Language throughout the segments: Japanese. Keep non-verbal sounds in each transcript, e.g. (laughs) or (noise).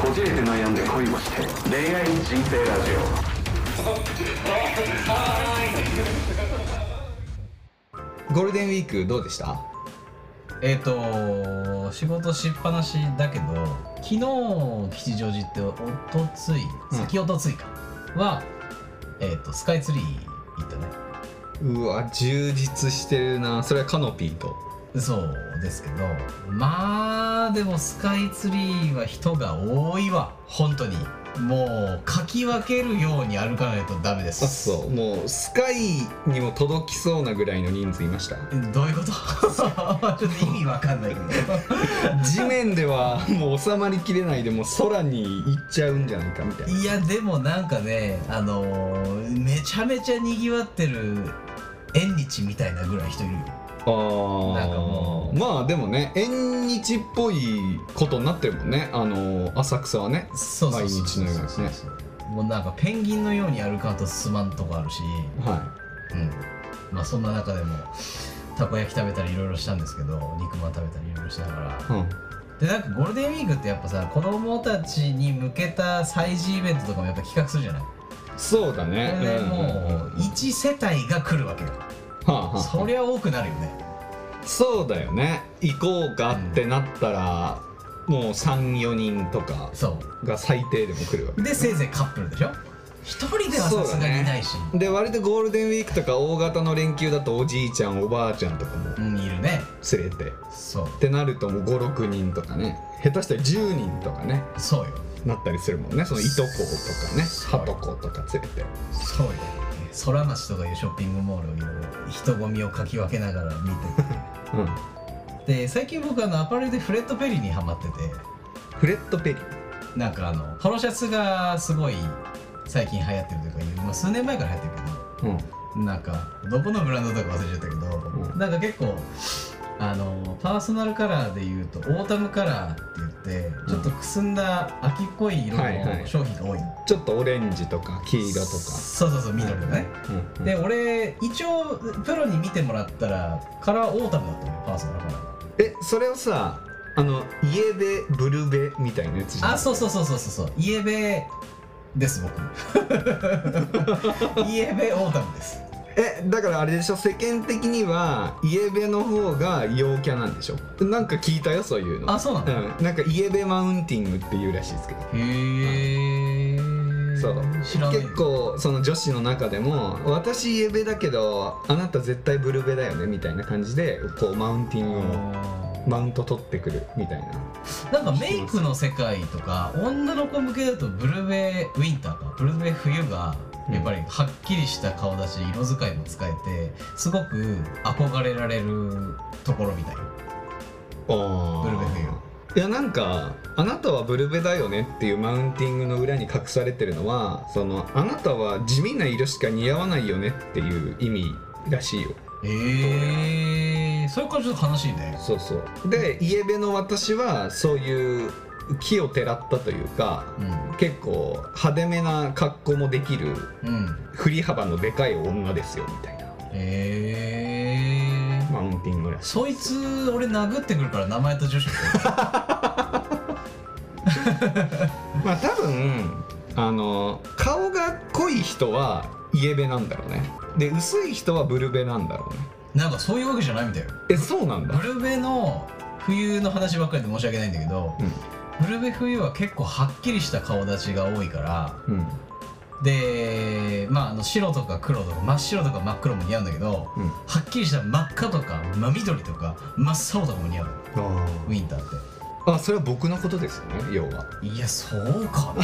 こじれて悩んで恋をして恋愛人生ラジゴールデンウィークどうでした？えっ、と仕事しっぱなしだけど昨日吉祥寺っておとついうん。先おとついか、はえっ、とスカイツリー行ったね。うわ充実してるな。それはカノピーと？そうですけどまあでもスカイツリーは人が多いわ。本当に。もうかき分けるように歩かないとダメです。あそう。もうスカイにも届きそうなぐらいの人数いました？えどういうこと？(laughs) ちょっと意味わかんないけど。(laughs) 地面ではもう収まりきれないでもう空に行っちゃうんじゃないかみたいな。いやでもなんかねあのーめちゃめちゃにぎわってる縁日みたいなぐらい人いるよあー。なんかもう。まあでもね縁日っぽいことになってるもんね。あの浅草はね。そうそうそう毎日のようにね。そうそうもうなんかペンギンのように歩かんと進まんとこあるし。はうん。まあそんな中でもたこ焼き食べたりいろいろしたんですけど肉まん食べたりいろいろしながら。い、うん、でなんかゴールデンウィークってやっぱさ子供たちに向けた催事イベントとかもやっぱ企画するじゃない。そうだこねれでもう1世帯が来るわけよはあはあはあそりゃ多くなるよね。そうだよね。行こうかってなったら、もう34人とかそが最低でも来るわけ。うでせいぜいカップルでしょ？一人ではさすがにいないし。で割とゴールデンウィークとか大型の連休だとおじいちゃんおばあちゃんとかもうんいるね。連れて。っそう。てなるともう56人とかね。下手したら10人とかね。そうよ。なったりするもんね。そのいとことかね。はとことか連れて。そうよソラマチとかいうショッピングモールをいろいろ人混みをかき分けながら見てうん。てで最近僕あのアパレルでフレッド・ペリーにハマってて。フレッド・ペリー。なんかあのポロシャツがすごい最近流行ってるというか、まあ、数年前から流行ってるけど。うん。なんかどこのブランドとか忘れちゃったけど、うん。なんか結構あのパーソナルカラーでいうとオータムカラーって言ってちょっとくすんだ秋っぽい色はいはい。の商品が多いの、ちょっとオレンジとか黄色とか。そうそうそう緑のね、うんうんで俺一応プロに見てもらったらカラーオータムだったのよパーソナルカラー。がえそれをさあのイエベブルベみたいなやつじゃん。あそうそうそうそうそうそう。イエベです僕。イエベオータムですえだからあれでしょ？世間的にはイエベの方が陽キャなんでしょ？なんか聞いたよそういうの。あそうなの、うん、なんかイエベマウンティングっていうらしいですけど。へえそう。知らない。結構その女子の中でも私イエベだけどあなた絶対ブルベだよねみたいな感じでこうマウンティングをマウント取ってくるみたいな。なんかメイクの世界とか女の子向けだとブルベウィンターか。ブルベ冬がやっぱりはっきりした顔立ち色使いも使えてすごく憧れられるところみたいブルベ冬いやなんかあなたはブルベだよねっていうマウンティングの裏に隠されてるのはそのあなたは地味な色しか似合わないよねっていう意味らしいよ。ええー、それからちょっと悲しいね。そうそう。でイエベの私はそういう木をてらったというか結構派手めな格好もできるうん。うん振り幅のでかい女ですよみたいな。ええー、マウンティングらしいそいつ俺殴ってくるから名前と住所。(laughs) まあ多分あの顔が濃い人はイエベなんだろうね。で薄い人はブルベなんだろうね。なんかそういうわけじゃないみたいよ。えそうなんだ。ブルベの冬の話ばっかりで申し訳ないんだけど、ブルベ冬は結構はっきりした顔立ちが多いからうん。うんでまああの白とか黒とか真っ白とか真っ黒も似合うんだけど、うん。はっきりした真っ赤とか真緑とか真っ青とかも似合うの。ウィンターって。あそれは僕のことですよね要は。いやそうかな。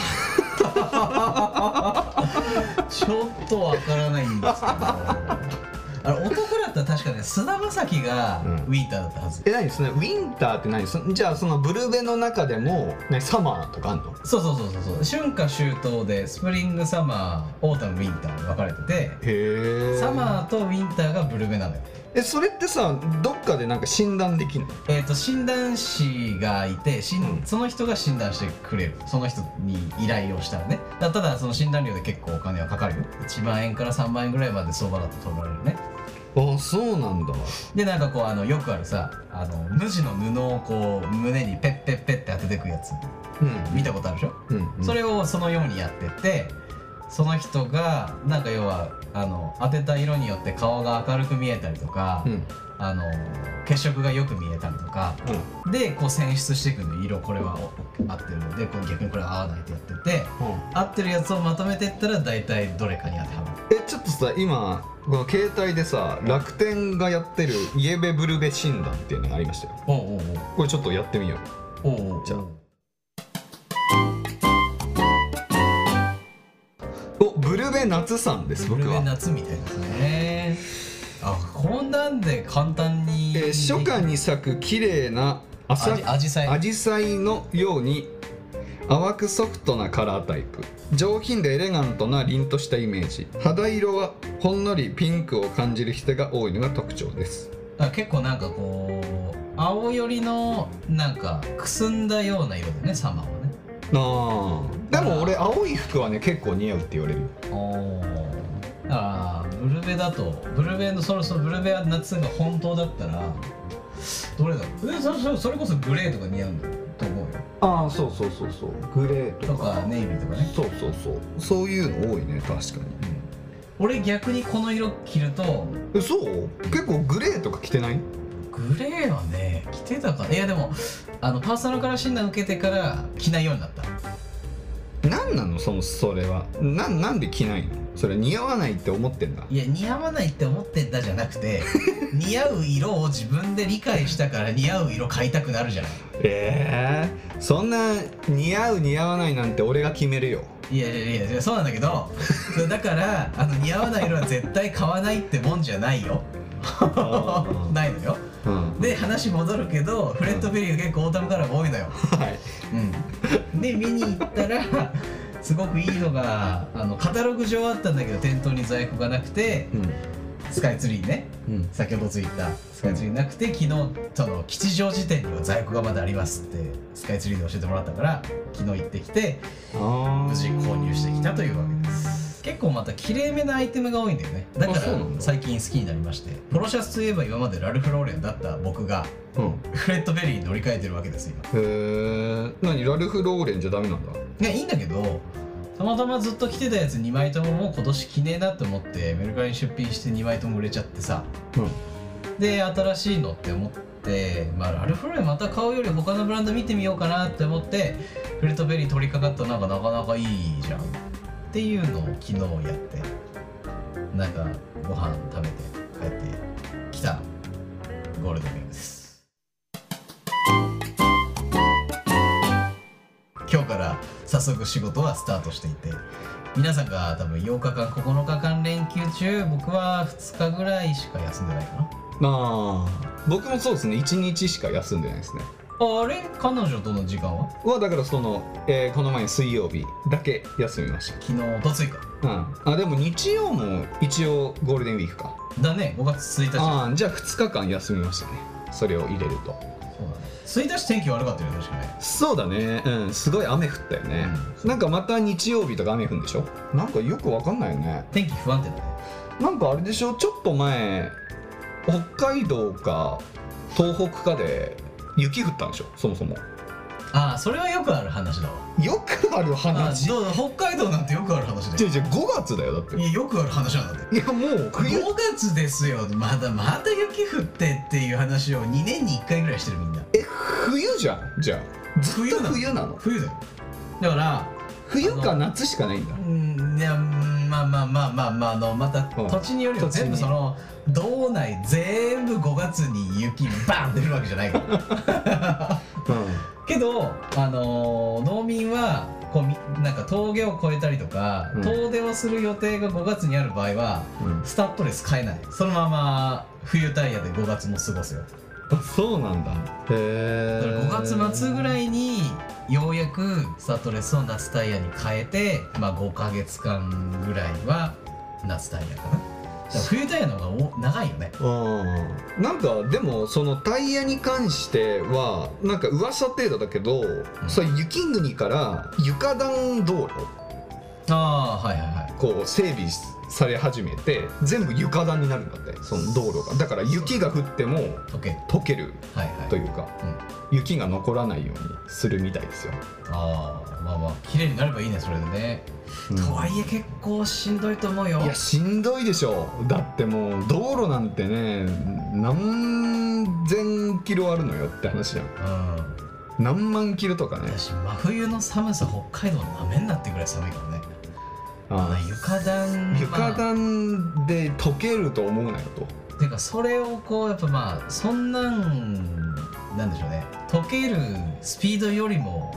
(laughs) ちょっとわからないんですけど。あれ男なら確かね菅田将暉がうん。ウィンターだったはず、え何そのウィンターって何？そじゃあそのブルベの中でも、ね、サマーとかあんの？そうそうそうそうそう。春夏秋冬でスプリングサマーオータムウィンターに分かれててへえサマーとウィンターがブルベなのよえそれってさどっかでなんか診断できんの？えー、と診断士がいてしん、うん。その人が診断してくれる。その人に依頼をしたらね。だただその診断料で結構お金はかかるよ。1万円から3万円ぐらいまで相場だと取られるねあそうなんだ。でなんかこうあのよくあるさあの無地の布をこう胸にペッペッペッって当ててくやつ。うん。見たことあるでしょ、うんうん。それをそのようにやってってその人がなんか要はあの当てた色によって顔が明るく見えたりとか、うん。あの血色がよく見えたりとかでこう選出していくの色これは。お合ってるのでこう逆にこれは合わないってやってて合ってるやつをまとめていったら大体どれかに当てはまる。えちょっとさ今この携帯でさ楽天がやってるイエベブルベ診断っていうのがありましたよ。おうこれちょっとやってみよう。おうおうおう。じゃあ。おブルベ夏さんですブルベ僕は、夏みたいですね。あこんなんで簡単に。えー初夏に咲く綺麗なアジサイ？アジサイのように淡くソフトなカラータイプ。上品でエレガントな凛としたイメージ。肌色はほんのりピンクを感じる人が多いのが特徴です。あ結構なんかこう青寄りのなんかくすんだような色でねサマーはね。あー。でも俺青い服はね結構似合うって言われるおだからブルベだとブルベのそろそろブルベは夏が本当だったらどれだろう？えそそそれこそグレーとか似合うんだと思うよ。ああそうそうそうそう。グレーとか。ネイビーとかね、そうそうそう。そういうの多いね確かに。俺逆にこの色着るとえそう？結構グレーとか着てない？グレーはね着てたかな。いやでもあのパーソナルカラー診断受けてから着ないようになった。何なの？そのそれは。ななんで着ないの？それ似合わないって思ってんだ。いや似合わないって思ってんだじゃなくて (laughs) 似合う色を自分で理解したから似合う色買いたくなるじゃない。ええそんな似合う似合わないなんて俺が決めるよ。いやいやいやそうなんだけどだからあの似合わない色は絶対買わないってもんじゃないよ。ー。ないのよ。うん。で話戻るけどフレッド・ペリーが結構オータムカラーが多いのよ、はい。うん、で見に行ったらすごくいいのがあのカタログ上あったんだけど店頭に在庫がなくてうん。スカイツリーね。うん。先ほどついたスカイツリーなくて昨日その吉祥寺店には在庫がまだありますってスカイツリーで教えてもらったから昨日行ってきて無事購入してきたというわけです結構また綺麗めなアイテムが多いんだよね。だ。から最近好きになりまして。ポロシャツといえば今までラルフ・ローレンだった僕がうん。フレッドベリーに乗り換えてるわけです今。へえ何？ラルフ・ローレンじゃダメなんだ？いやいいんだけどたまたまずっと着てたやつ2枚とももう今年着ねえなって思ってメルカリに出品して2枚とも売れちゃってさ。うん。で新しいのって思って、まあ、ラルフローレンまた買うより他のブランド見てみようかなって思ってフレッドベリー取り掛かったなんかなかなかいいじゃんっていうのを昨日やってなんかご飯食べて帰ってきたゴールデンウィークです。今日から早速仕事はスタートしていて皆さんが多分8日間9日間連休中僕は2日ぐらいしか休んでないかな。ああ僕もそうですね。1日しか休んでないですね。あれ彼女との時間は？はだからその、えーこの前の水曜日だけ休みまし昨日とついか？たうん。あでも日曜も一応ゴールデンウィークか。だね5月1日。ああじゃあ2日間休みましたね。それを入れると。そうだね。1日天気悪かったよね確かね。そうだね。うん。すごい雨降ったよね、うん。なんかまた日曜日とか雨降るんでしょ？なんかよくわかんないよね。天気不安定だね。なんかあれでしょ？ちょっと前北海道か東北かで雪降ったんでしょそもそも。ああそれはよくある話だわ。よくあるあ話どう北海道なんてよくある話だよ。違う違う5月だよだって。いやよくある話なんだって。いやもう冬。5月ですよ。まだまだ雪降ってっていう話を2年に1回ぐらいしてるみんな。え冬じゃんじゃあ。ずっと冬なの。冬なの。冬だよ。だから冬か夏しかないんだ。うんいやうんまあまあまあまあまああのまたうん。土地によりは土地に。全部その道内全部5月に雪バンって降るわけじゃないから。けどあのー農民はこうみなんか峠を越えたりとか、うん。遠出をする予定が5月にある場合はうん、うん、スタッドレス買えない。そのまま冬タイヤで5月も過ごすよあそうなんだ。へだからえ5月末ぐらいにようやくスタッドレスを夏タイヤに変えてまあ5ヶ月間ぐらいは夏タイヤかな。冬タイヤの方がお長いよね。うん。なんかでもそのタイヤに関してはなんか噂程度だけど、それ雪国から床暖道路ああはいはいはい。こう整備され始めて全部床暖になるんだってその道路が。だから雪が降っても溶ける溶けるはいはい。というか、雪が残らないようにするみたいですよ、ああまあまあ綺麗になればいいねそれでね、うん。とはいえ結構しんどいと思うよ。いやしんどいでしょだってもう道路なんてね何千キロあるのよって話じゃん。うん。何万キロとかね。私真冬の寒さ北海道なめんなってぐらい寒いからねああ床暖床まあ。暖で溶けると思うなよと。ていうかそれをこうやっぱまあそんなんなんでしょうね。溶けるスピードよりも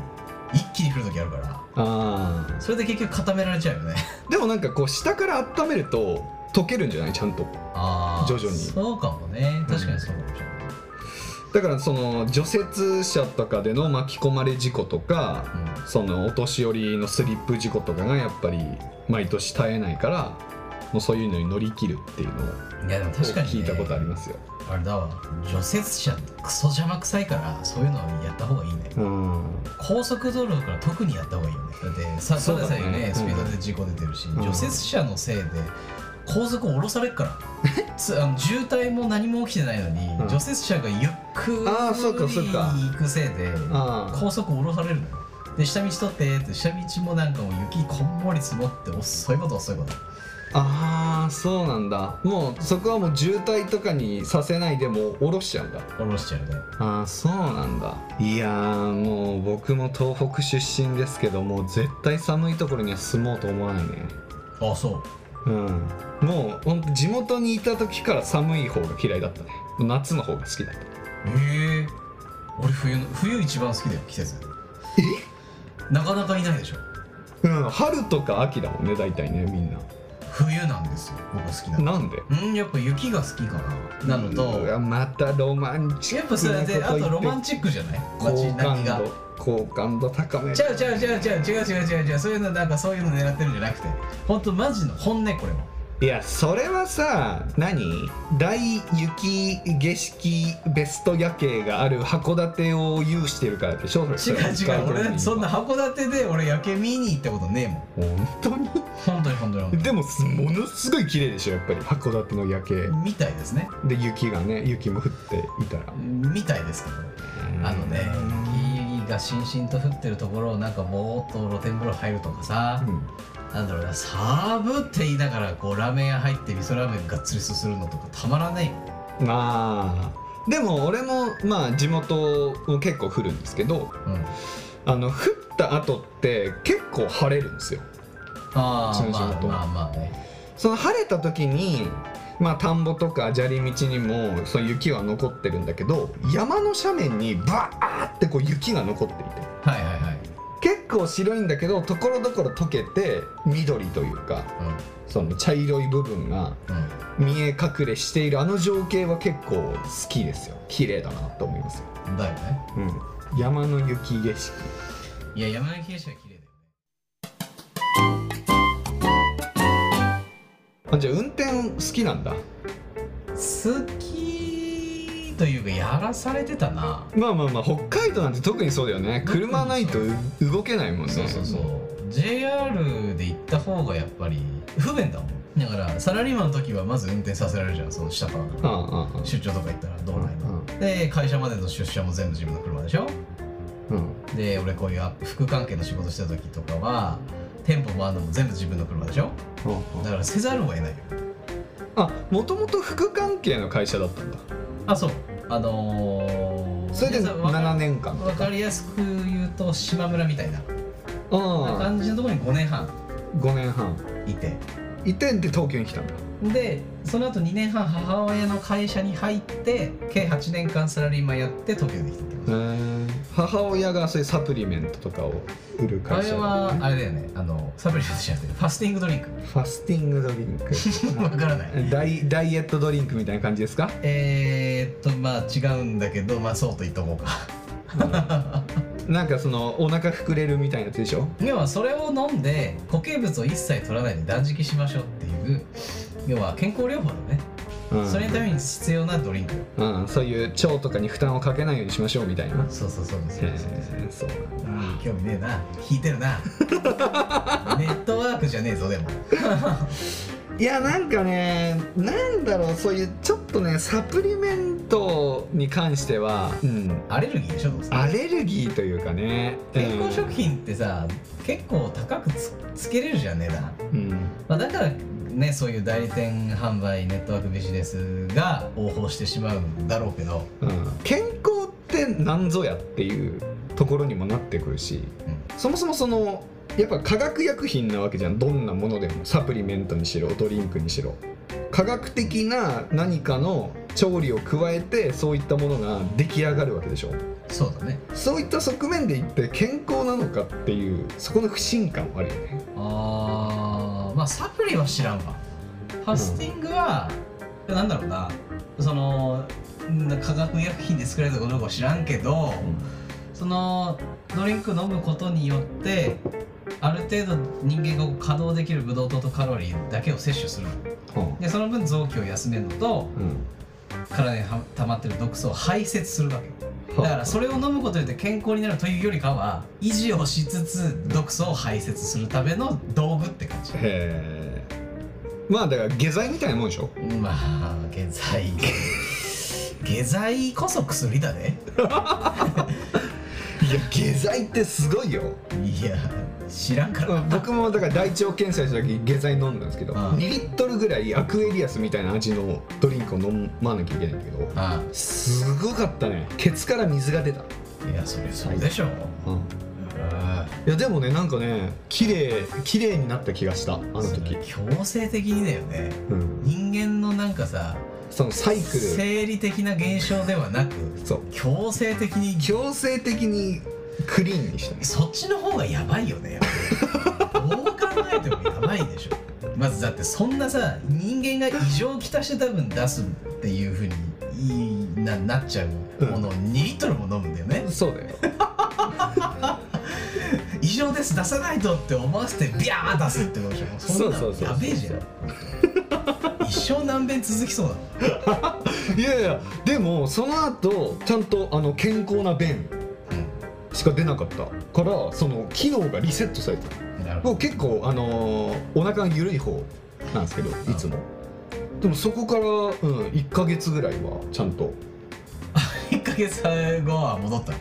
一気に降る時あるから。ああそれで結局固められちゃうよね。でもなんかこう下から温めると溶けるんじゃない？ちゃんと。ああ徐々に。そうかもね。確かにそうかもしれない、だからその除雪車とかでの巻き込まれ事故とかそのお年寄りのスリップ事故とかがやっぱり毎年絶えないからもうそういうのに乗り切るっていうのをうん、いやでも確かに、ね、聞いたことありますよ。あれだわ。除雪車クソ邪魔くさいからそういうのやった方がいいね。うん。高速道路だから特にやった方がいいよねだってさそうださえねうん。スピードで事故出てるし、ん。除雪車のせいで高速降ろされっから。つあの渋滞も何も起きてないのに、うん。除雪車がゆっくり行くせいで高速降ろされるの。よで下道取ってって下道もなんかもう雪こんもり積もって遅いこと遅いこと。ああそうなんだ。もうそこはもう渋滞とかにさせないでもう下ろしちゃうんだ。降ろしちゃうね。ああそうなんだ。いやーもう僕も東北出身ですけどもう絶対寒いところには住もうと思わないね。あそううん。もうほんと地元にいた時から寒い方が嫌いだったね。夏の方が好きだった。ええ。俺冬の冬一番好きだよ季節。なかなかいないでしょ。うん春とか秋だもんね大体ねみんな。冬なんですよ僕好きなの。なんで？うんやっぱ雪が好きかななのうとわまたロマンチッやっぱそれであとロマンチチックじゃない？好街並みが感度好感度高め。ちゃうちゃうちゃうちゃう違う違う違う違うそういうのなんかそういうの狙ってるんじゃなくて本当マジの本音これはいやそれはさ何大雪景色ベスト夜景がある函館を有してるからでしょ違う違う俺そんな函館で俺夜景見に行ったことねえもん本当に本当に本当にでもすものすごい綺麗でしょやっぱり函館の夜景みたいですねで雪がね雪も降っていたらみたいですけどあのねがしんしんと降ってるところをなんかぼーっと露天風呂入るとかさ、うん。なんだろうなサブって言いながらこうラーメン屋入って味噌ラーメンがっつりすするのとかたまらないよ。まあ。でも俺もまあ地元も結構降るんですけどうん。あの降った後って結構晴れるんですよ。あうちの地元まあまあまあね。その晴れた時にまあ田んぼとか砂利道にもその雪は残ってるんだけど山の斜面にバーってこう雪が残っていてはいはいはい。結構白いんだけどところどころ溶けて緑というかその茶色い部分がうん。見え隠れしている。あの情景は結構好きですよ。綺麗だなと思いますよ、うんだよね。うん、山の雪景色。いや山の景色あじゃあ運転好きなんだ。好きというかやらされてたな。まあまあまあ北海道なんて特にそうだよね。車ないとう動けないもんね。そうそうそう。JR で行った方がやっぱり不便だもん。だからサラリーマンの時はまず運転させられるじゃんその下から。出張とか行ったら道内の、うんで会社までの出社も全部自分の車でしょ。うん。で俺こういう副関係の仕事した時とかは店舗回るのも全部自分の車でしょ？うんだからせざるを得ないよ。あもともと副関係の会社だったんだ。あそう。あのー、それで皆さんわか7年間わかりやすく言うと島村みたいな。感じのところに5年半5年半。いて。移転で東京に来たんだでその後2年半母親の会社に入って計8年間サラリーマンやって東京に来たって母親がそういうサプリメントとかを売るとあれ会社。だはねあれだよね。あのサプリメントじゃなくてファスティングドリンク。ファスティングドリンク。(laughs) わからない。ダイダイエットドリンクみたいな感じですか？えー、っとまあ違うんだけどまあそうと言っとこうか。なんかそのお腹膨れるみたいなやつでしょ？要はそれを飲んで固形物を一切取らないで断食しましょうっていう要は健康療法だね、うん。それのために必要なドリンク。うん、そういう腸とかに負担をかけないようにしましょうみたいな。そうそうそうそうそうへえそうなん興味ねえな。引いてるな。(laughs) ネットワークじゃねえぞでも。(laughs) いやなんかねなんだろうそういうちょっとねサプリメントに関しては、うん、アレルギーでしょアレルギーというかね。健康食品ってさ結構高くつつけれるじゃん値段、うん、まあ、だからねそういう代理店販売ネットワークビジネスが応報してしまうんだろうけど、うん、健康って何ぞやっていうところにもなってくるしそもそもそのやっぱ化学薬品なわけじゃん。どんなものでも。サプリメントにしろドリンクにしろ。科学的な何かの調理を加えてそういったものが出来上がるわけでしょ。そうだね。そういった側面で言って健康なのかっていうそこの不信感はあるよね。あーまあサプリは知らんわ。ファスティングは、なんだろうな。そのん化学薬品で作られたことかは知らんけど、そのドリンク飲むことによってある程度人間が稼働できるブドウ糖とカロリーだけを摂取するの。はでその分臓器を休めるのとあうん。体には溜まってる毒素を排泄するわけ。はあだからそれを飲むことによって健康になるというよりかは維持をしつつ毒素を排泄するための道具って感じ。へえ。まあだから下剤みたいなもんでしょ？まあ下剤。下剤こそ薬だねいや下剤ってすごいよ。いや知らんから。うん僕もだから大腸検査した時下剤飲んだんですけどうん。2リットルぐらいアクエリアスみたいな味のドリンクを飲まなきゃいけないんだけどあすごかったね。ケツから水が出た、いやそれそうでしょ。うん、あいやでもねなんかね綺麗綺麗になった気がしたあの時、強制的にだよね。うん、人間のなんかさそのサイクル。生理的な現象ではなくそう。強制的に。強制的にクリーンにしたねそっちの方がやばいよねどう考えてもやばいでしょ。まずだってそんなさ人間が異常をきたして多分出すっていうふうにいいななっちゃうものを2リットルも飲むんだよね、そうだよ。異常です出さないとって思わせてビャー出すってことでしょ。そんなやべえじゃん。一生何遍続きそうだ (laughs) いやいやでもその後ちゃんとあの健康な便しか出なかったからその機能がリセットされてるほ僕結構あのーお腹が緩い方なんですけどいつも。でもそこから、うん、1ヶ月ぐらいはちゃんと、(laughs) ど1ヶ月後は戻った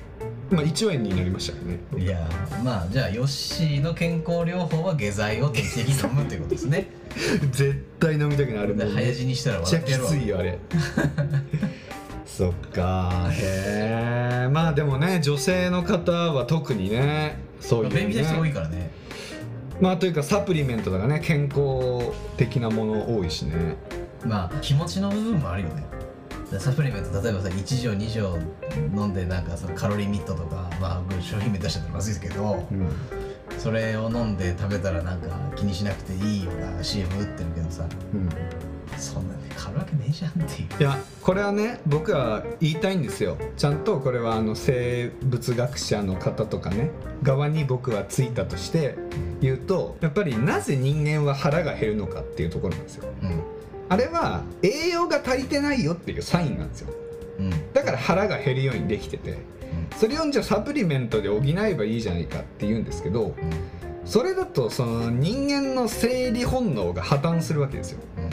まあ、1話になりましたよね。いやーまあじゃあヨッシーの健康療法は下剤を定期的に飲むっていうことですね。(laughs) 絶対飲みたくなるもんで早死にしたらめっちゃき笑ってやるわついよあれ (laughs) そっか。へえまあでもね女性の方は特にねそういう、ね、便秘な人多いからね。まあというかサプリメントとかね健康的なもの多いしね。まあ気持ちの部分もあるよね。サプリメント例えばさ1錠2錠飲んでなんかそのカロリーミットとかまあ商品名出しちゃったらまずいですけどうん。それを飲んで食べたらなんか気にしなくていいような CM 打ってるけどさうんけねえじゃんっていう。いやこれはね僕は言いたいんですよ。ちゃんとこれはあの生物学者の方とかね側に僕はついたとして言うとやっぱりなぜ人間は腹が減るのかっていうところなんですよ。うん。あれは栄養が足りてないよっていうサインなんですよ。うん。だから腹が減るようにできててそれをじゃあサプリメントで補えばいいじゃないかって言うんですけどそれだとその人間の生理本能が破綻するわけですよ。うん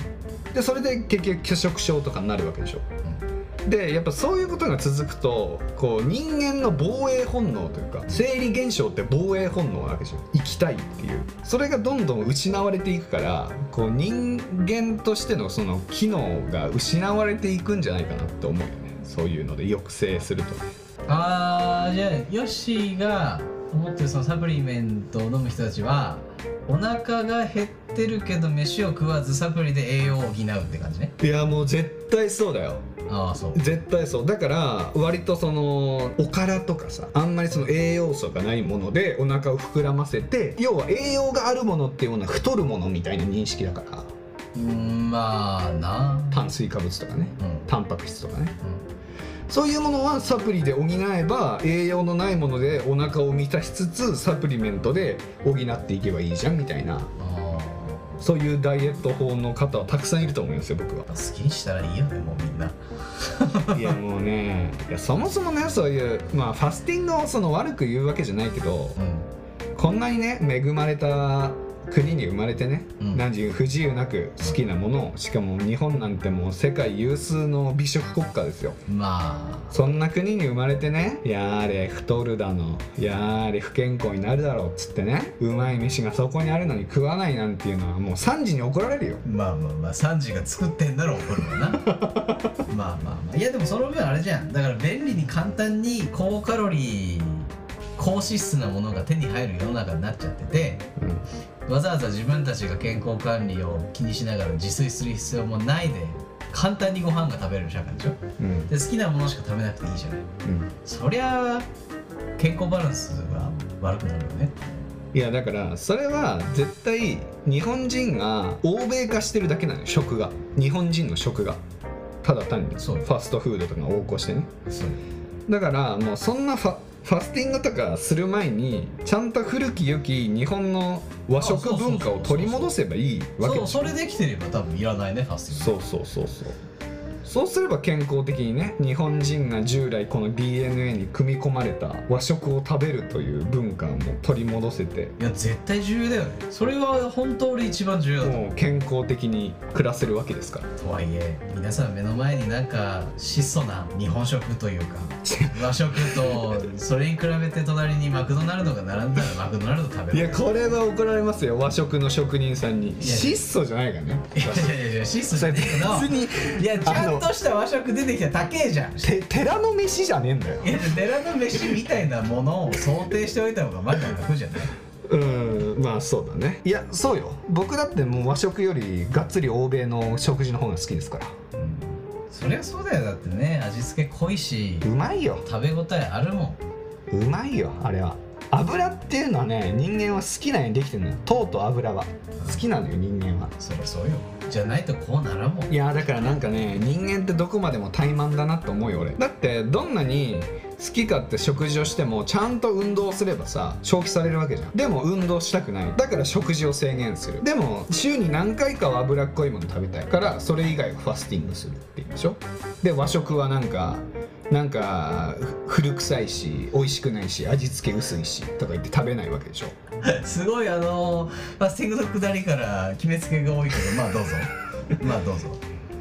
でそれで結局拒食症とかになるわけでしょ。うんでやっぱそういうことが続くとこう人間の防衛本能というか生理現象って防衛本能なわけでしょ。生きたいっていう。それがどんどん失われていくからこう人間としてのその機能が失われていくんじゃないかなって思うよね。そういうので抑制すると。ねあーじゃあヨッシーが思ってるそのサプリメントを飲む人たちはお腹が減ってるけど飯を食わずサプリで栄養を補うって感じね。いやもう絶対そうだよ。ああそう。絶対そう。だから割とそのおからとかさあんまりその栄養素がないものでお腹を膨らませて要は栄養があるものっていうものは太るものみたいな認識だから。うーんまあな。炭水化物とかね。うん。タンパク質とかねそういうものはサプリで補えば栄養のないものでお腹を満たしつつサプリメントで補っていけばいいじゃんみたいな。あそういうダイエット法の方はたくさんいると思いますよ僕は。あ好きにしたらいいよねもうみんな。(laughs) いやもうねいやそもそもねそういうまあファスティングをその悪く言うわけじゃないけどうん。こんなにね恵まれた国に生まれてね、うん。何時不自由なく好きなものをしかも日本なんてもう世界有数の美食国家ですよ。まそんな国に生まれてねやーれ太るだのやーれ不健康になるだろうっつってねうまい飯がそこにあるのに食わないなんていうのはもう3時に怒られるよ。あまあまあまあサンジが作ってんだろ怒るわな。(laughs) まあまあまあ。いやでもその分あれじゃん。だから便利に簡単に高カロリー高脂質なものが手に入る世の中になっちゃっててわざわざ自分たちが健康管理を気にしながら自炊する必要もないで簡単にご飯が食べれる社会でしょ？うん。うんで好きなものしか食べなくていいじゃないうん。そりゃ健康バランスが悪くなるよね。いやだからそれは絶対日本人が欧米化してるだけなのよ食が。日本人の食が。ただ単にファストフードとかが横行してね。だからもうそんなファファスティングとかする前にちゃんと古き良き日本の和食文化を取り戻せばいいわけそうそれできてれば多分いらないねファスティングそうそうそうそうそうすれば健康的にね日本人が従来この DNA に組み込まれた和食を食べるという文化も取り戻せていや絶対重要だよね。それは本当に一番重要だもう健康的に暮らせるわけですから。とはいえ皆さん目の前になんか質素な日本食というか (laughs) 和食とそれに比べて隣にマクドナルドが並んだらマクドナルド食べるいやこれは怒られますよ。和食の職人さんに。や質素じゃないからね。いやいやいや質素じゃねえけど。別にいやちゃんとした和食出てきたら高えじゃん。いて寺の飯じゃねえんだよ。や寺の飯みたいなものを想定しておいた方がまだ楽じゃない？うんまあそうだね。いやそうよ。僕だってもう和食よりがっつり欧米の食事の方が好きですから。そりゃそうだよだってね味付け濃いしうまいよ食べ応えあるもんうまいよあれは油っていうのはね人間は好きなようにできてるのよ。糖と油は。好きなのよ人間は。そりゃそうよ。じゃないとこうならんもん。いやだからなんかね人間ってどこまでも怠慢だなと思うよ俺。だってどんなに好き勝手食事をしてもちゃんと運動すればさ消費されるわけじゃん。でも運動したくない。だから食事を制限する。でも週に何回かは脂っこいもの食べたいからそれ以外はファスティングするっていうんでしょ？で和食はなんかなんかふ古臭いし美味しくないし味付け薄いしとか言って食べないわけでしょ。(laughs) すごいあのファスティングの下りから決めつけが多いけどまあどうぞ。(laughs) まあどうぞ。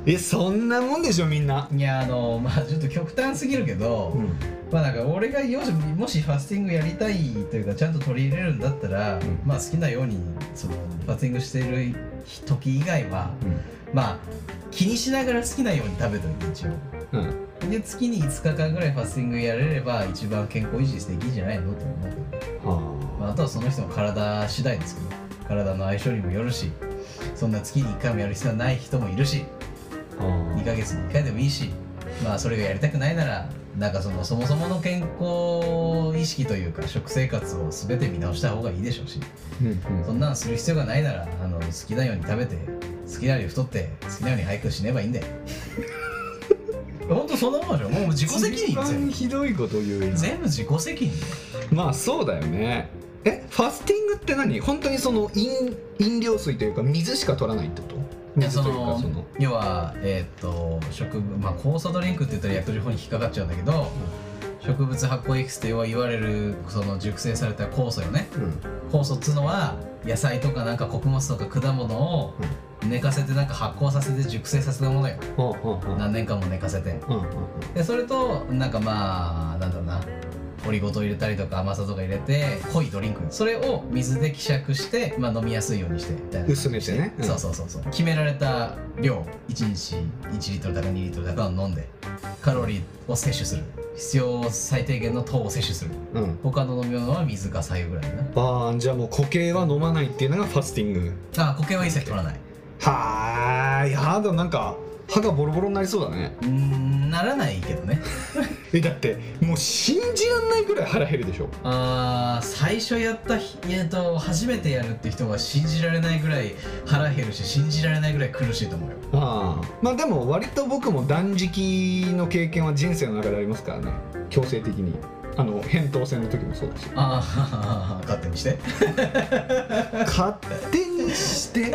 えそんなもんでしょみんな。いやあのまあちょっと極端すぎるけど、うん。まあなんか俺がよしもしファスティングやりたいというかちゃんと取り入れるんだったら、ん。まあ好きなようにそのファスティングしている時以外はまあ気にしながら好きなように食べといて一応。うん。うんで月に5日間ぐらいファスティングやれれば一番健康維持できんじゃないのと思うはまあ、あとはその人の体次第ですけど。体の相性にもよるしそんな月に1回もやる必要はない人もいるしあ。は2ヶ月に1回でもいいしまあそれがやりたくないならなんかそのそもそもの健康意識というか食生活を全て見直した方がいいでしょうし。うんうん。そんなのする必要がないならあの好きなように食べて好きなように太って好きなように早く死ねばいいんだよ。(laughs) 本当そんなもんでしょ。もう自己責任一番ひどいこと言う今全部自己責任。まあそうだよね。えファスティングって何？本当にその飲飲料水というか水しか取らないってこと？いや水というかそのその。要はえーっと植物まあ酵素ドリンクって言ったら薬事法に引っかかっちゃうんだけど、植物発酵エキスって要は言われるその熟成された酵素よね。酵素っつうのは野菜とかなんか穀物とか果物を寝かせてなんか発酵させて熟成させたものよ。うんうんう。ん何年間も寝かせてうんうん。でそれとなんかまあなんだろうなオリゴ糖入れたりとか甘さとか入れて濃いドリンク。それを水で希釈して、まあ、飲みやすいようにしてみたいな薄めてね。うん。そうそうそうそう。決められた量。1日1リットルだか2リットルだかを飲んでカロリーを摂取する。必要最低限の糖を摂取する。うん。他の飲み物は水か白湯ぐらいだな。あーじゃあもう固形は飲まないっていうのがファスティング。あ固形は一切取らない。はーい。やだなんか歯がボロボロになりそうだね。うーんならないけどね。(laughs) えだってもう信じらんないぐらい腹減るでしょ。あー最初やった日えーと初めてやるって人は信じられないぐらい腹減るし信じられないぐらい苦しいと思うよ。ああまあでも割と僕も断食の経験は人生の中でありますからね。強制的に。あの扁桃腺の時もそうですよああ (laughs) 勝手にして。勝手にして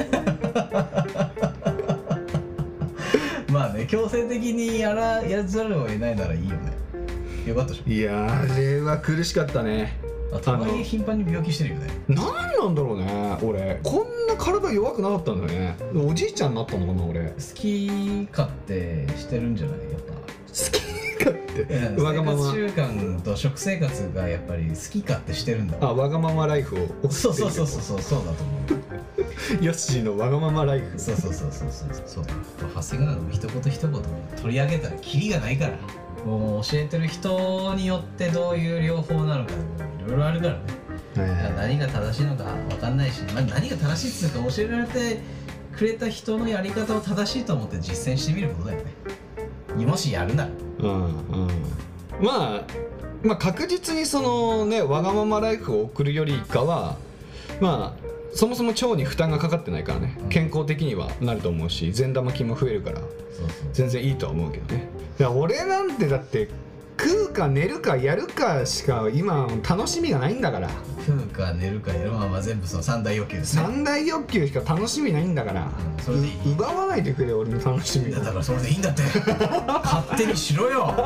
まあね強制的にやらやらざるを得ないならいいよね。よかったでしょ。いやーあれは苦しかったね。あとはいえ頻繁に病気してるよね。何なんだろうね俺。こんな体弱くなかったんだよね。おじいちゃんになったのかな俺。好好き勝手してるんじゃない？やっぱ。きかってうんわがまま。生活習慣と食生活がやっぱり好き勝手してるんだ。あわがままライフをそうそうそうそうそうそうだと思う。ヨッシーのわがままライフ。そうそうそうそうそうそう長谷川の一言一言取り上げたらキリがないからもう教えてる人によってどういう療法なのかいろいろあるからね何が正しいのか分かんないし、まあ、何が正しいっていうか教えられてくれた人のやり方を正しいと思って実践してみることだ。よねもしやるならうんうん。まあまあ確実にそのねわがままライフを送るよりかはまあそもそも腸に負担がかかってないからね。うん。健康的にはなると思うし善玉菌も増えるから全然いいとは思うけどね。いや俺なんてだって食うか寝るかやるかしか今楽しみがないんだから。食うか寝るかやるまあまあ全部その三大欲求ですね。三大欲求しか楽しみないんだから、うんそれでいい。う奪わないでくれ俺の楽しみいやだからそれでいいんだって。勝手にしろよ。(laughs)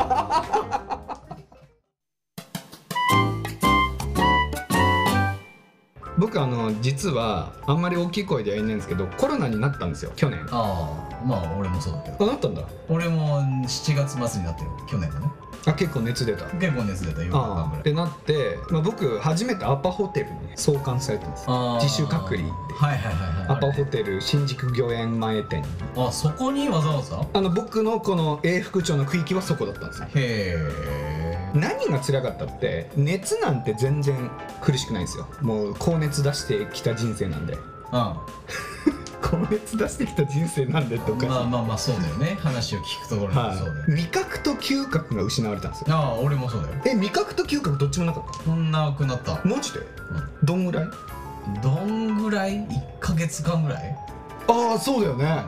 僕あの実はあんまり大きい声では言えないんですけどコロナになったんですよ去年。ああまあ俺もそうだけど。あなったんだ。俺も7月末になってる去年のねあ結構熱出た。結構熱出た4日間ああぐらいってなって、まあ、僕初めてアパホテルにね送還されたんです。自主隔離で。はいはいはいはい。アパホテル新宿御苑前店に。あそこにわざわざ？あの僕のこの永福町の区域はそこだったんですよ。へえ。何が辛かったって熱なんて全然苦しくないんですよ。もう高熱出してきた人生なんで (laughs) あ高熱出してきた人生なんでっておか。まあまあまあそうだよね。話を聞くところにはい。そうだよ、味覚と嗅覚が失われたんですよ。ああ俺もそうだよ。え味覚と嗅覚どっちもなかっそんなくなった。たマジで？どんぐらい？どんぐらい？1ヶ月間ぐらい？ああそうだよね。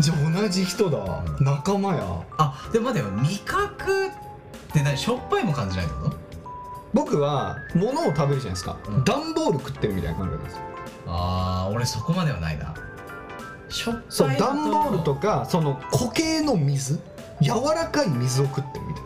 じゃあ同じ人だ。仲間や。あでも待ってよ。味覚って何？しょっぱいも感じないってこと？僕は物を食べるじゃないですか、うん。段ボール食ってるみたいな感覚なんです。よああ俺そこまではないな。しょっそう段ボールとかその固形の水柔らかい水を食ってるみたいな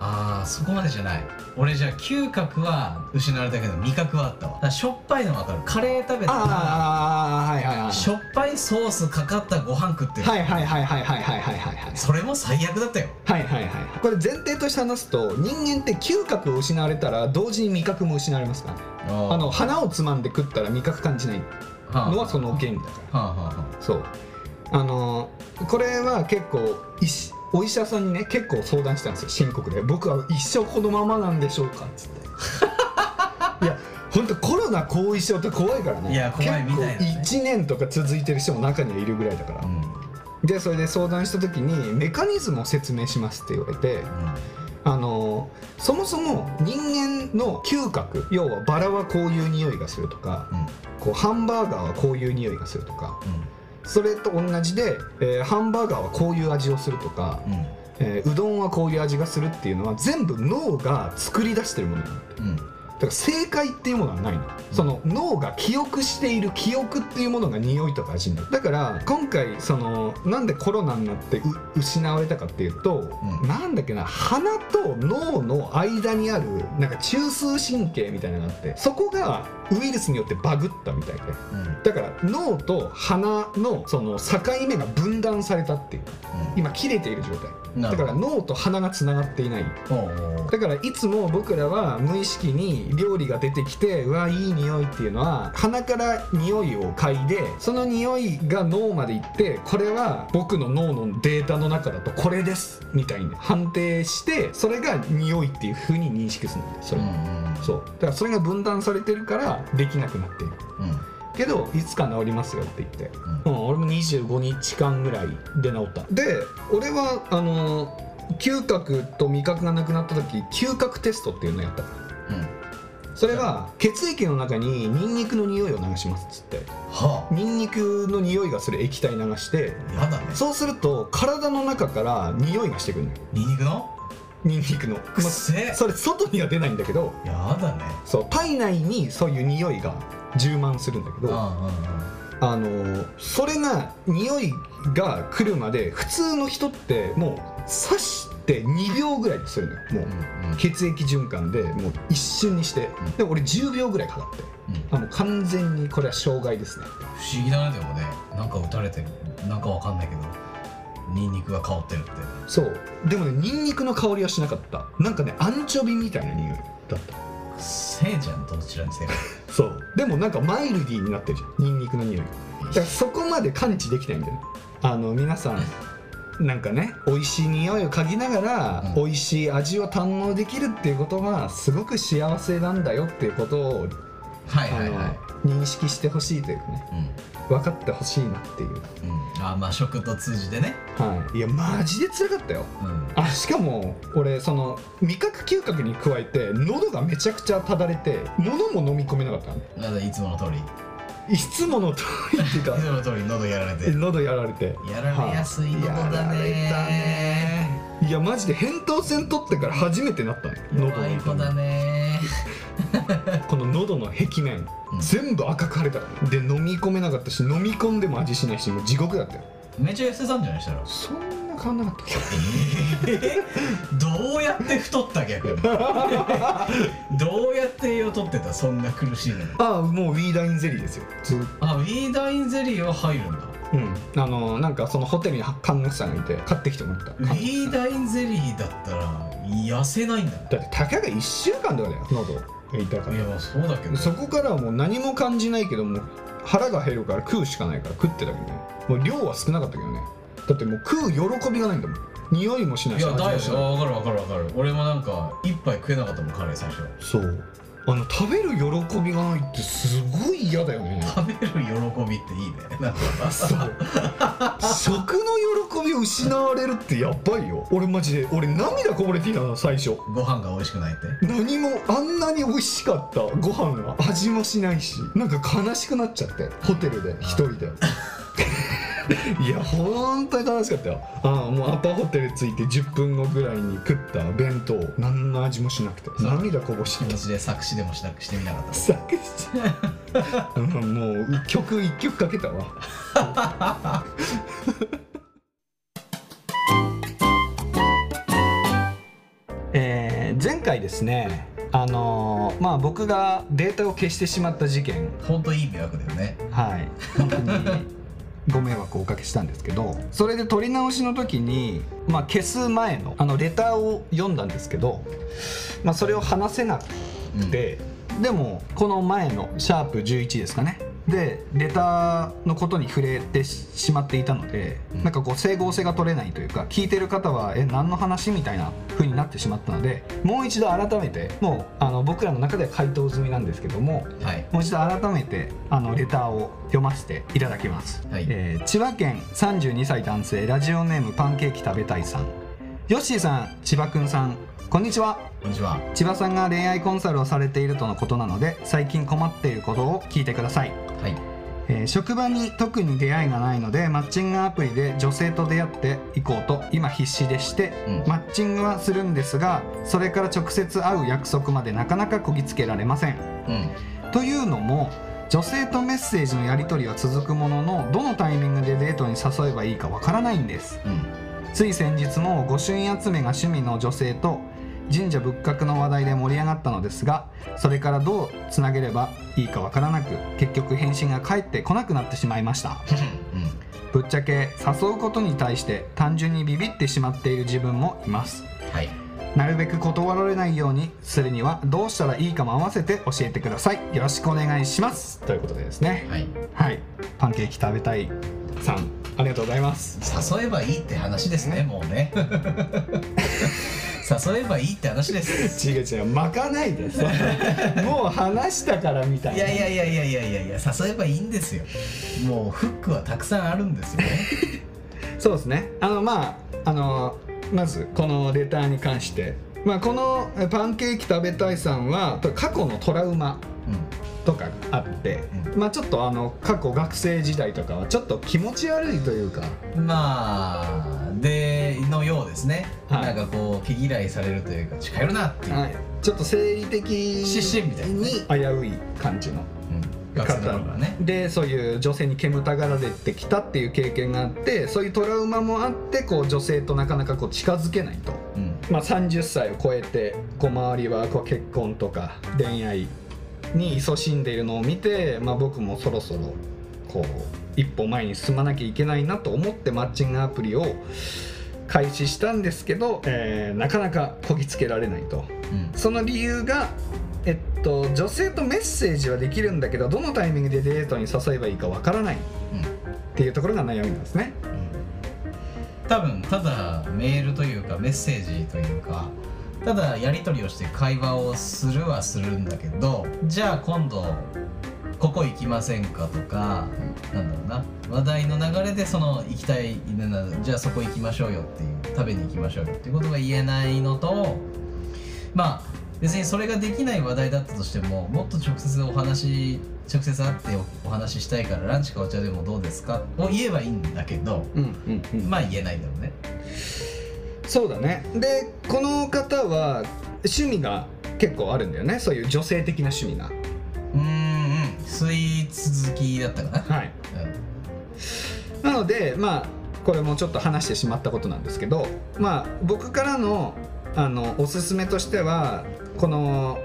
ああそこまでじゃない。俺じゃあ嗅覚は失われたけど味覚はあったわ。だからしょっぱいの分かる。カレー食べたらああはいはいはいしょっぱいソースかかったご飯食ってる、はいはいはいはいはいはいはいはいはい。それも最悪だったよ。はいはいはいこれ前提として話すと人間って嗅覚を失われたら同時に味覚も失われますから。ねあの花をつまんで食ったら味覚感じない。のはその原理だから。はあはあはそう。あのーこれは結構医師お医者さんにね結構相談したんですよ深刻で。僕は一生このままなんでしょうかっつって。(laughs) いや本当コロナ後遺症って怖いからね。いや怖いみたいなね。結構1年とか続いてる人も中にはいるぐらいだから、あうん。でそれで相談した時にメカニズムを説明しますって言われてあのそもそも人間の嗅覚要はバラはこういう匂いがするとかうん。こうハンバーガーはこういう匂いがするとかうそれと同じで、えーハンバーガーはこういう味をするとか、んうん。えーうどんはこういう味がするっていうのは全部脳が作り出してるものなんだうんだから正解っていうものはないの、その脳が記憶している記憶っていうものが匂いとか味になる。だから今回そのなんでコロナになってう失われたかっていうと、うん。なんだっけな鼻と脳の間にあるなんか中枢神経みたいなのがあってそこがウイルスによってバグったみたいで。うん。だから脳と鼻のその境目が分断されたっていう。今切れている状態。だから脳と鼻がつながっていない。だからいつも僕らは無意識に料理が出てきてうわいい匂いっていうのは鼻から匂いを嗅いでその匂いが脳まで行ってこれは僕の脳のデータの中だとこれですみたいに判定してそれが匂いっていう風に認識するんだよ。それ、うんうん。そう。だからそれが分断されてるからできなくなっているうん。けどいつか治りますよって言って、ううん、俺も25日間ぐらいで治った。で俺はあの嗅覚と味覚がなくなった時嗅覚テストっていうのをやったそれは血液の中にニンニクの匂いを流しますっつって。はニンニクの匂いがする液体流して。あやだね。そうすると体の中から匂いがしてくるのよ。ニンニクの？ニンニクの、くせえ。まあそれ外には出ないんだけど。やだね。そう体内にそういう匂いが充満するんだけどああのそれが匂いが来るまで普通の人ってもう刺しって2秒ぐらいでするのよ。もう、血液循環でもう一瞬にして、うん。で俺10秒ぐらいかかって。うん。あもう完全にこれは障害ですね。不思議だねでもね。なんか打たれてるなんかわかんないけどニンニクが香ってるって。そう。でもねニンニクの香りはしなかった。なんかねアンチョビみたいな匂いだった。せいじゃんどちらにせよ。(laughs) そう。でもなんかマイルディーになってるじゃん。ニンニクの匂い。だからそこまで感知できないんだよね。あの皆さんなんかね美味しい匂いを嗅ぎながら、うん。美味しい味を堪能できるっていうことがすごく幸せなんだよっていうことを、はいはいはい。認識してほしいというかね。分かってほしいなっていう、うん、うん、あまあ食と通じてね。はい、いやマジで辛かったよ。うん。あしかも俺その味覚嗅覚に加えて喉がめちゃくちゃただれて物も飲み込めなかったのね。いつもの通りいつもの通りっていうかいつもの通り喉やられて。喉やられて。やられやすい喉だね。ねい。やマジで扁桃腺取ってから初めてなったね喉の痛み。ね。この喉の壁面、うん。全部赤く腫れた。で飲み込めなかったし飲み込んでも味しないしもう地獄だったよめっちゃ痩せたんじゃないしたら。そんな変わんなかった (laughs) どうやって太った逆に？(laughs) どうやって栄養取ってた？そんな苦しいのに。ああもうウィーダインゼリーですよ。ずっと。あウィーダインゼリーは入るんだ。うん。あのなんかそのホテルに看護師さんがいて買ってきてもらった。ウィーダインゼリーだったら痩せないんだだってたかが1週間とかだよ喉。が痛かっいやまあそうだけど。たそこからはもう何も感じないけどもう腹が減るから食うしかないから食ってたけどね。もう量は少なかったけどね。だってもう食う喜びがないんだもん。匂いもしないしいやだよ。分かる分かる分かる。俺もなんか一杯食えなかったもんカレー最初。そうあの食べる喜びがないってすごい嫌だよね。食べる喜びっていいね。なんか食の喜びを失われるってやばいよ。俺マジで。俺涙こぼれていたの最初。ご飯が美味しくないって？何もあんなに美味しかったご飯が味もしないしなんか悲しくなっちゃってホテルで一人で (laughs) いや本当に悲しかったよ。ああもうアパホテル着いて10分後ぐらいに食った弁当。何の味もしなくて。涙こぼし気持ちで作詞でもしたくしてみなかった。作詞。(laughs) うんもう曲一曲かけたわ。(laughs) えー前回ですねあのーまあ僕がデータを消してしまった事件。ほんといい迷惑だよね。はい。本当にご迷惑をおかけしたんですけどそれで撮り直しの時に、まあ、消す前のあのレターを読んだんですけど、まあ、それを話せなくて、でもこの前のシャープ11ですかねでレターのことに触れてしまっていたので、うん。なんかこう整合性が取れないというか聞いてる方はえ何の話みたいな風になってしまったのでもう一度改めてもうあの僕らの中では回答済みなんですけどもはい。もう一度改めてあのレターを読ませていただきます、はい。えー千葉県32歳男性ラジオネームパンケーキ食べたいさん。ヨッシーさん千葉くんさんこんにちは。こんにちは。千葉さんが恋愛コンサルをされているとのことなので最近困っていることを聞いてください、はい。えー職場に特に出会いがないのでマッチングアプリで女性と出会っていこうと今必死でして、うん。マッチングはするんですがそれから直接会う約束までなかなかこぎつけられません。うん。というのも女性とメッセージのやり取りは続くもののどのタイミングでデートに誘えばいいかわからないんです。うん。つい先日も御朱印集めが趣味の女性と神社仏閣の話題で盛り上がったのですがそれからどうつなげればいいかわからなく結局返信が返ってこなくなってしまいました。ぶっちゃけ誘うことに対して単純にビビってしまっている自分もいます。うんはい。なるべく断られないようにするにはどうしたらいいかも合わせて教えてください。よろしくお願いします。ということでですね。はい。はい。パンケーキ食べたいさんありがとうございます。誘えばいいって話ですねもうね (laughs) 誘えばいいって話です。違う違う巻かないで。そんなもう話したからみたいな。いやいやいやいやいやいや誘えばいいんですよ。もうフックはたくさんあるんですよね。(laughs) そうですね。あのまああのまずこのレターに関して。まあこのえパンケーキ食べたいさんは過去のトラウマとかがあって、まあちょっとあの過去学生時代とかはちょっと気持ち悪いというか。うんまあでのようですね、はい。なんかこう毛嫌いされるというか近寄るなっていう、はい、ちょっと生理的失神みたいに危うい感じのうん。学生の頃からねでそういう女性に煙たがられてきたっていう経験があってそういうトラウマもあってこう女性となかなかこう近づけないと、うん。まあ、30歳を超えてこう周りはこう結婚とか恋愛に勤しんでいるのを見て、まあ、僕もそろそろこう一歩前に進まなきゃいけないなと思ってマッチングアプリを開始したんですけど、えーなかなかこぎつけられないと。うんその理由が、えっと、女性とメッセージはできるんだけどどのタイミングでデートに誘えばいいかわからないっうんていうところが悩みなんですね。多分ただメールというかメッセージというかただやり取りをして会話をするはするんだけどじゃあ今度ここ行きませんかとか、なんだろうな。話題の流れでその行きたいななじゃあそこ行きましょうよっていう食べに行きましょうよっていうことが言えないのとまあ別にそれができない話題だったとしてももっと直接お話直接会っておお話ししたいからランチかお茶でもどうですかを言えばいいんだけどうんうんうん。まあ言えないんだろうねそうだね。でこの方は趣味が結構あるんだよね。そういう女性的な趣味が。うーんうん。スイーツ好きだったかな。はい。なのでまあこれもちょっと話してしまったことなんですけどまあ僕からのあのおすすめとしてはこの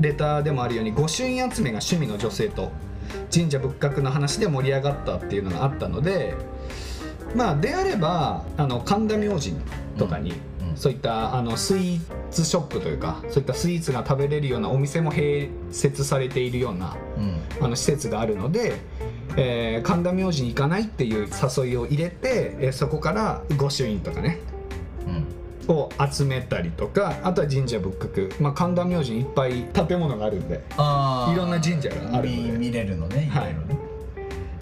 レターでもあるように御朱印集めが趣味の女性と神社仏閣の話で盛り上がったっていうのがあったのでまあであればあの神田明神とかに、うんそういったあのスイーツショップというかそういったスイーツが食べれるようなお店も併設されているようなうん。あの施設があるので、えー神田明神行かないっていう誘いを入れて、えーそこから御朱印とかねうん。を集めたりとかあとは神社仏閣、まあ、神田明神いっぱい建物があるんでいろんな神社があるので。見見れるのねいろはいいろね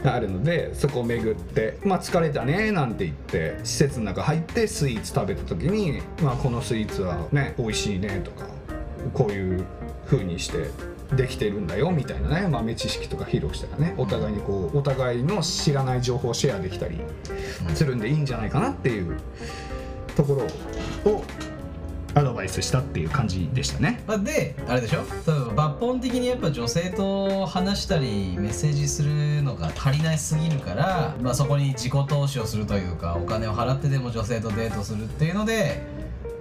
あるのでそこを巡って「まあ、疲れたね」なんて言って施設の中入ってスイーツ食べた時に「まあ、このスイーツはね美味しいね」とかこういう風にしてできてるんだよみたいなね豆知識とか披露したらねお互いにこうお互いの知らない情報をシェアできたりするんでいいんじゃないかなっていうところをアドバイスしたっていう感じでしたね。まあであれでしょ？抜本的にやっぱ女性と話したりメッセージするのが足りないすぎるから、まあ、そこに自己投資をするというかお金を払ってでも女性とデートするっていうので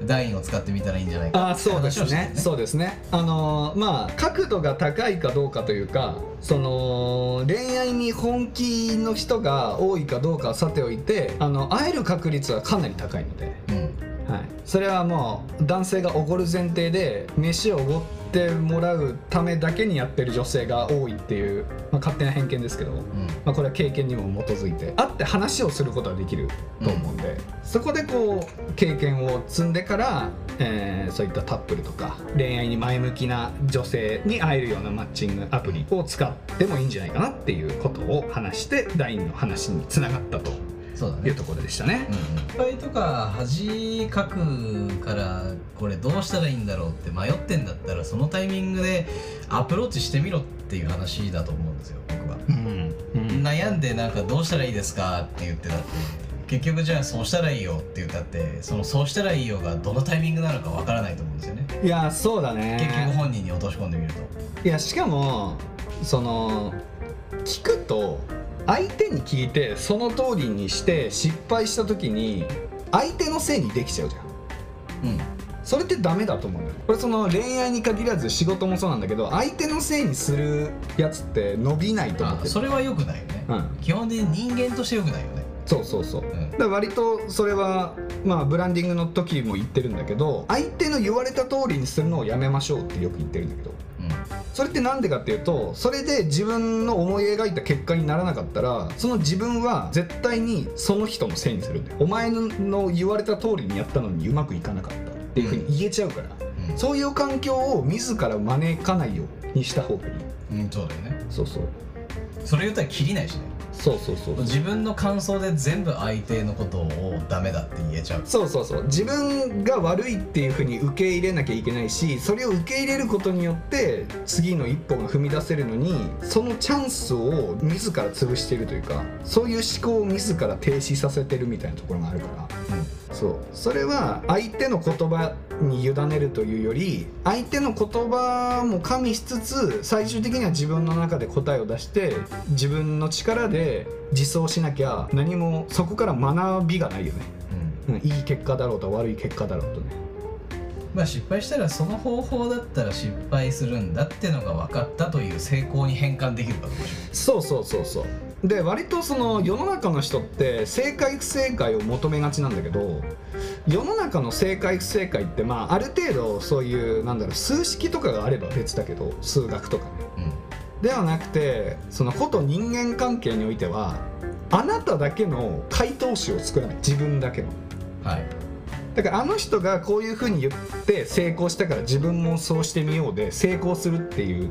ダインを使ってみたらいいんじゃないかあーそうですって話をしてね。そうですね。あのーまあ角度が高いかどうかというかその恋愛に本気の人が多いかどうかはさておいてあの会える確率はかなり高いので、うんはい、それはもう男性がおごる前提で飯をおごってもらうためだけにやってる女性が多いっていう、まあ、勝手な偏見ですけど、うん。まあ、これは経験にも基づいて会って話をすることはできると思うんで、そこでこう経験を積んでから、えーそういったタップルとか恋愛に前向きな女性に会えるようなマッチングアプリを使ってもいいんじゃないかなっていうことを話して第2の話につながったとそうだね。いうところでしたね。失敗とか恥かくからこれどうしたらいいんだろうって迷ってんだったらそのタイミングでアプローチしてみろっていう話だと思うんですよ僕は。うんうん。悩んでなんかどうしたらいいですかって言ってたって。結局じゃあそうしたらいいよって言ったってそのそうしたらいいよがどのタイミングなのかわからないと思うんですよね。いやそうだね。結局本人に落とし込んでみると。いやしかもその聞くと相手に聞いてその通りにして失敗した時に相手のせいにできちゃうじゃん。うん。それってダメだと思うんだよ。これその恋愛に限らず仕事もそうなんだけど相手のせいにするやつって伸びないと思ってる。あそれは良くないよね、うん。基本的に人間として良くないよねそうそうそう、ん。だ割とそれはまあブランディングの時も言ってるんだけど相手の言われた通りにするのをやめましょうってよく言ってるんだけど。それってなんでかっていうとそれで自分の思い描いた結果にならなかったらその自分は絶対にその人のせいにするんだよ。お前の言われた通りにやったのにうまくいかなかったっていうふうに言えちゃうから、うん、そういう環境を自ら招かないようにした方がいい。うんうん、そうだよね。そうそう。それ言ったら切りないしねそうそうそう。自分の感想で全部相手のことをダメだって言えちゃう。そうそうそう。自分が悪いっていうふうに受け入れなきゃいけないしそれを受け入れることによって次の一歩が踏み出せるのにそのチャンスを自ら潰しているというかそういう思考を自ら停止させてるみたいなところがあるからそう。それは相手の言葉に委ねるというより相手の言葉も加味しつつ最終的には自分の中で答えを出して自分の力で自走しなきゃ何もそこから学びがないよね、うん。うん、いい結果だろうと悪い結果だろうとね。まあ失敗したらその方法だったら失敗するんだってのが分かったという成功に変換できるかどうかでしそうそうそうそうで割とその世の中の人って正解不正解を求めがちなんだけど世の中の正解不正解ってまあある程度そういうなんだろう数式とかがあれば別だけど数学とかね。ょではなくてそのこと人間関係においてはあなただけの回答詞を作らない。自分だけの。うんはい。だからあの人がこういうふうに言って成功したから自分もそうしてみようで成功するっていう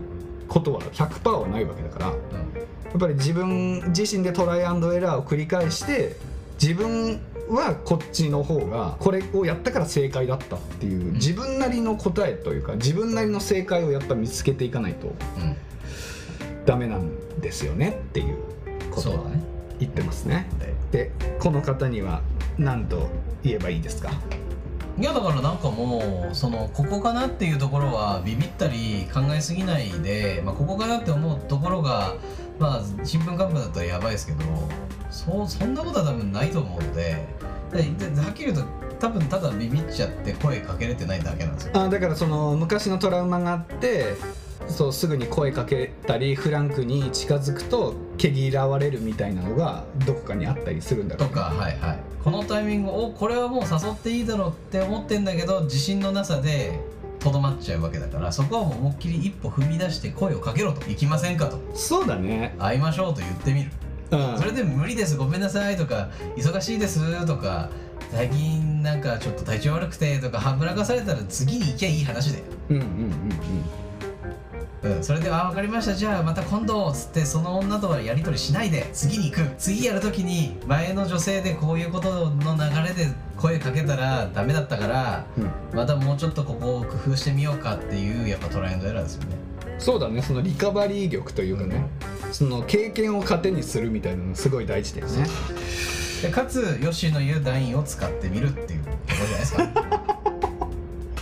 ことは100%はないわけだからやうんっぱり自分自身でトライアンドエラーを繰り返して自分はこっちの方がこれをやったから正解だったっていう自分なりの答えというか自分なりの正解をやっぱ見つけていかないとうん。ダメなんですよねっていうことをそうだね。言ってますね。ででこの方には何と言えばいいですか？いやだからなんかもうそのここかなっていうところはビビったり考えすぎないで、まあ、ここかなって思うところがまあちんぷんかんぷんだったらやばいですけどそうそんなことは多分ないと思うのででではっきり言うと多分ただビビっちゃって声かけれてないだけなんですよ。あだからその昔のトラウマがあってそうすぐに声かけたりフランクに近づくと毛嫌われるみたいなのがどこかにあったりするんだろうねとかはいはいこのタイミングをこれはもう誘っていいだろうって思ってんだけど自信のなさでとどまっちゃうわけだからそこはもう思いっきり一歩踏み出して声をかけろと。行きませんかと。そうだね。会いましょうと言ってみる。うん。それで無理ですごめんなさいとか忙しいですとか最近なんかちょっと体調悪くてとかはぶらかされたら次に行きゃいい話だよ、うんうんうんうん、それで「あ分かりました。じゃあまた今度」つってその女とはやり取りしないで次に行く。次やるときに前の女性でこういうことの流れで声かけたらダメだったからうん。うんまたもうちょっとここを工夫してみようかっていうやっぱトライアンドエラーですよね。そうだね。そのリカバリー力というかね、その経験を糧にするみたいなのすごい大事だよね。でかつヨッシーの言うダインを使ってみるっていうところじゃないですか (laughs)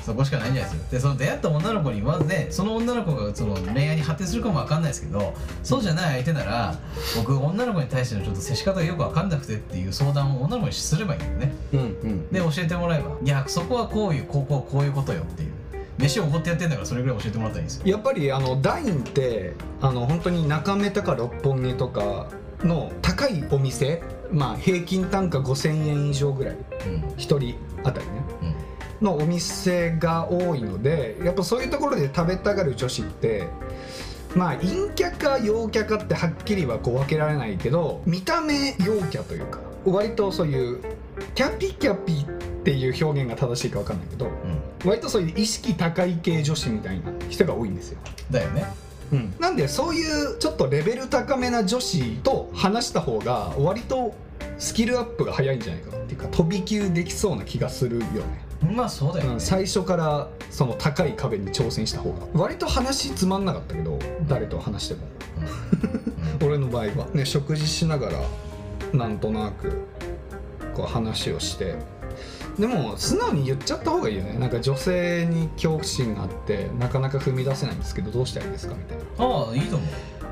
そこしかないんじゃないですかでその出会った女の子にまずねその女の子がその恋愛に発展するかもわかんないですけどそうじゃない相手なら僕女の子に対してのちょっと接し方がよくわかんなくてっていう相談を女の子にすればいいんだよね。うんうん。で教えてもらえばいやそこはこういうこうこうこういうことよっていう。飯をおごってやってんだからそれぐらい教えてもらったらいいんですよ。やっぱりあのダインってあの本当に中目とか六本木とかの高いお店まあ平均単価5000円以上ぐらい。うん。1人あたりね。うんのお店が多いのでやっぱそういうところで食べたがる女子ってまあ陰キャか陽キャかってはっきりはこう分けられないけど見た目陽キャというか割とそういうキャピキャピっていう表現が正しいか分かんないけどうん。割とそういう意識高い系女子みたいな人が多いんですよ。だよね。うん、なんでそういうちょっとレベル高めな女子と話した方が割とスキルアップが早いんじゃないかなっていうか飛び級できそうな気がするよね、まあそうだよね。うん、最初からその高い壁に挑戦した方が。割と話つまんなかったけど誰と話しても。うん。(laughs) 俺の場合は。ね食事しながらなんとなくこう話をして。でも素直に言っちゃった方がいいよね。なんか女性に恐怖心があってなかなか踏み出せないんですけどどうしたらいいですか？みたいな。ああいいと思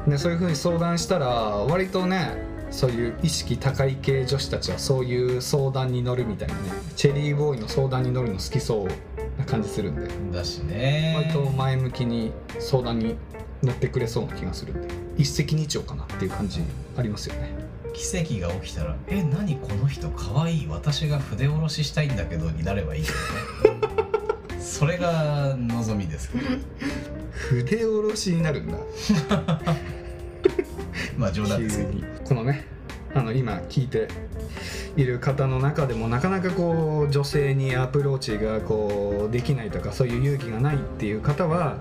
う。ね、そういうふうに相談したら割とねそういう意識高い系女子たちはそういう相談に乗るみたいなね。チェリーボーイの相談に乗るの好きそうな感じするんで。だしね。割と前向きに相談に乗ってくれそうな気がするんで。一石二鳥かなっていう感じありますよね。奇跡が起きたら「え何この人かわいい私が筆下ろししたいんだけど」になればいいけどね。(laughs) それが望みです筆下ろしになるんだ (laughs) まあ冗談ですこのねあの今聞いている方の中でもなかなかこう女性にアプローチがこうできないとかそういう勇気がないっていう方は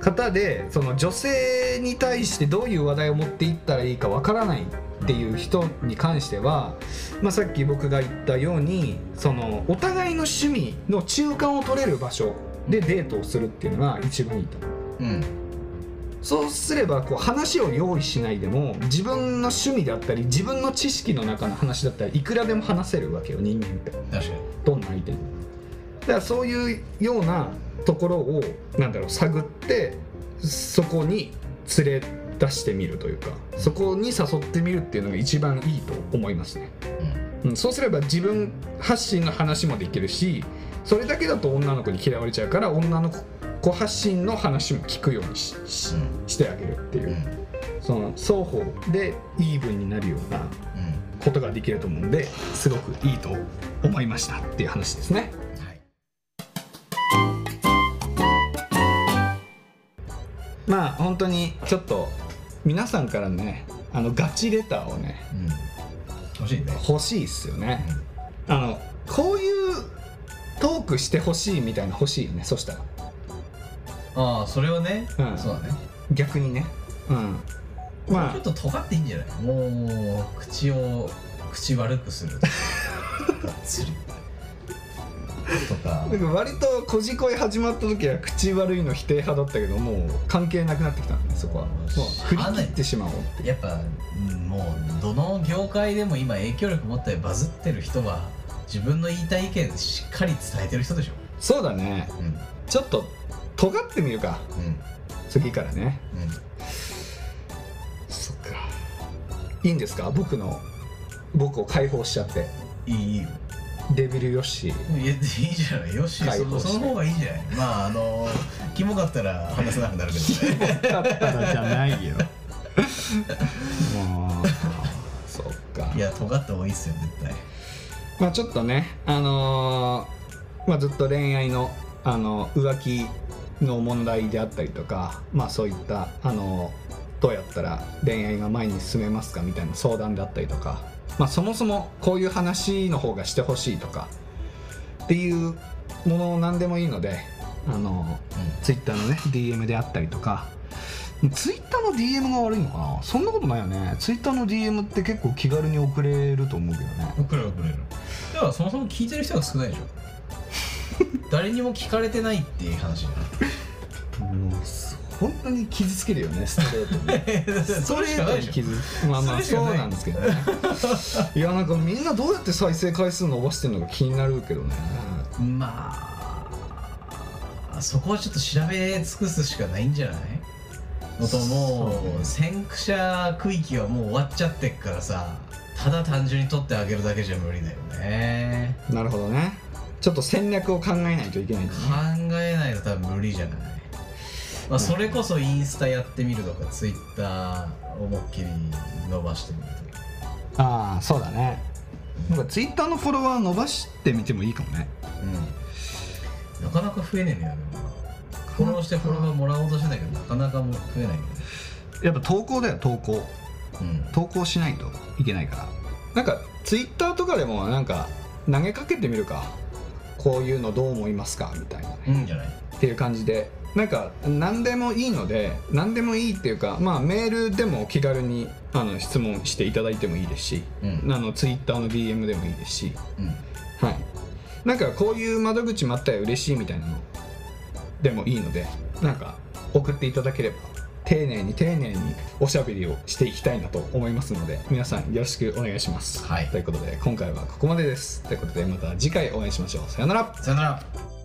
方でその女性に対してどういう話題を持っていったらいいかわからないっていう人に関しては、まあ、さっき僕が言ったようにそのお互いの趣味の中間を取れる場所でデートをするっていうのが一番いいと。思ううん、うんそうすればこう話を用意しないでも自分の趣味だったり自分の知識の中の話だったりいくらでも話せるわけよ人間って。確かに。どんな相手にも。だからそういうようなところをなんだろう探ってそこに連れ出してみるというかそこに誘ってみるっていうのが一番いいと思いますね、うん、そうすれば自分発信の話もできるしそれだけだと女の子に嫌われちゃうから女の子発信の話も聞くようにししうんしてあげるっていう、うん。その双方でイーブンになるようなうん。ことができると思うんですごくいいと思いましたっていう話ですね。はい。まあ本当にちょっと皆さんからねあのガチレターをねうん。欲しいね。欲しいっすよね。あのこういうトークしてほしいみたいな欲しいよねそしたらああそれはね、うん。そうだね。逆にね。うん。ままあ。ちょっと尖っていいんじゃない？もう口を口悪くするがっつりとか。あなんか割とこじこい始まった時は口悪いの否定派だったけどもう関係なくなってきたんでそこは。もう振り切ってしまおうやっぱうんもうどの業界でも今影響力持ってバズってる人は自分の言いたい意見しっかり伝えてる人でしょ。そうだね。うん。ちょっと尖ってみるか。うん。次からね。うん。そっか。いいんですか？僕の僕を解放しちゃって。いいよ。デビルヨッシー。いやいいじゃない。よし解放して。そその方がいいじゃない。まああのキモかったら話せなくなるけど。ねだったらじゃないよ。もう。そっか。いや尖った方がいいっすよ絶対。まあちょっとねあのーまあずっと恋愛のあの浮気の問題であったりとかまあそういったあのどうやったら恋愛が前に進めますかみたいな相談であったりとかまあそもそもこういう話の方がしてほしいとかっていうものを何でもいいのであのツイッターのね DM であったりとかツイッターの DM が悪いのかな？そんなことないよね。ツイッターの DM って結構気軽に送れると思うけどね。送れる送れる。だからそもそも聞いてる人が少ないでしょ。(laughs) 誰にも聞かれてないっていう話じゃんもう本当に傷つけるよねストレートに。ストレートに傷まあまあそうない。なんですけどね。(laughs) いやなんかみんなどうやって再生回数伸ばしてるのか気になるけどね。まあそこはちょっと調べ尽くすしかないんじゃない？もともう先駆者区域はもう終わっちゃってっからさただ単純に取ってあげるだけじゃ無理だよね。なるほどねちょっと戦略を考えないといけないね。考えないと多分無理じゃない、まあ、それこそインスタやってみるとかツイッター思いっきり伸ばしてみるとか。ああそうだね。なんかツイッターのフォロワー伸ばしてみてもいいかもね。うん。なかなか増えねえんだよねフォローしてフォロワーもらおうとしてんだけどなかなかも増えないやっぱ投稿だよ投稿。うん。投稿しないといけないから。なんかツイッターとかでもなんか投げかけてみるかこういうのどう思いますか？みたいな。ね、いいんじゃない？っていう感じで。なんか何でもいいので何でもいいっていうかまあメールでも気軽にあの質問していただいてもいいですし、うん。あのツイッターの DM でもいいですし。うん。はい。なんかこういう窓口もあったら嬉しいみたいなのでもいいのでなんか送っていただければ丁寧に丁寧におしゃべりをしていきたいなと思いますので皆さんよろしくお願いします、はい。ということで今回はここまでです。ということでまた次回お会いしましょう。さよなら。さよなら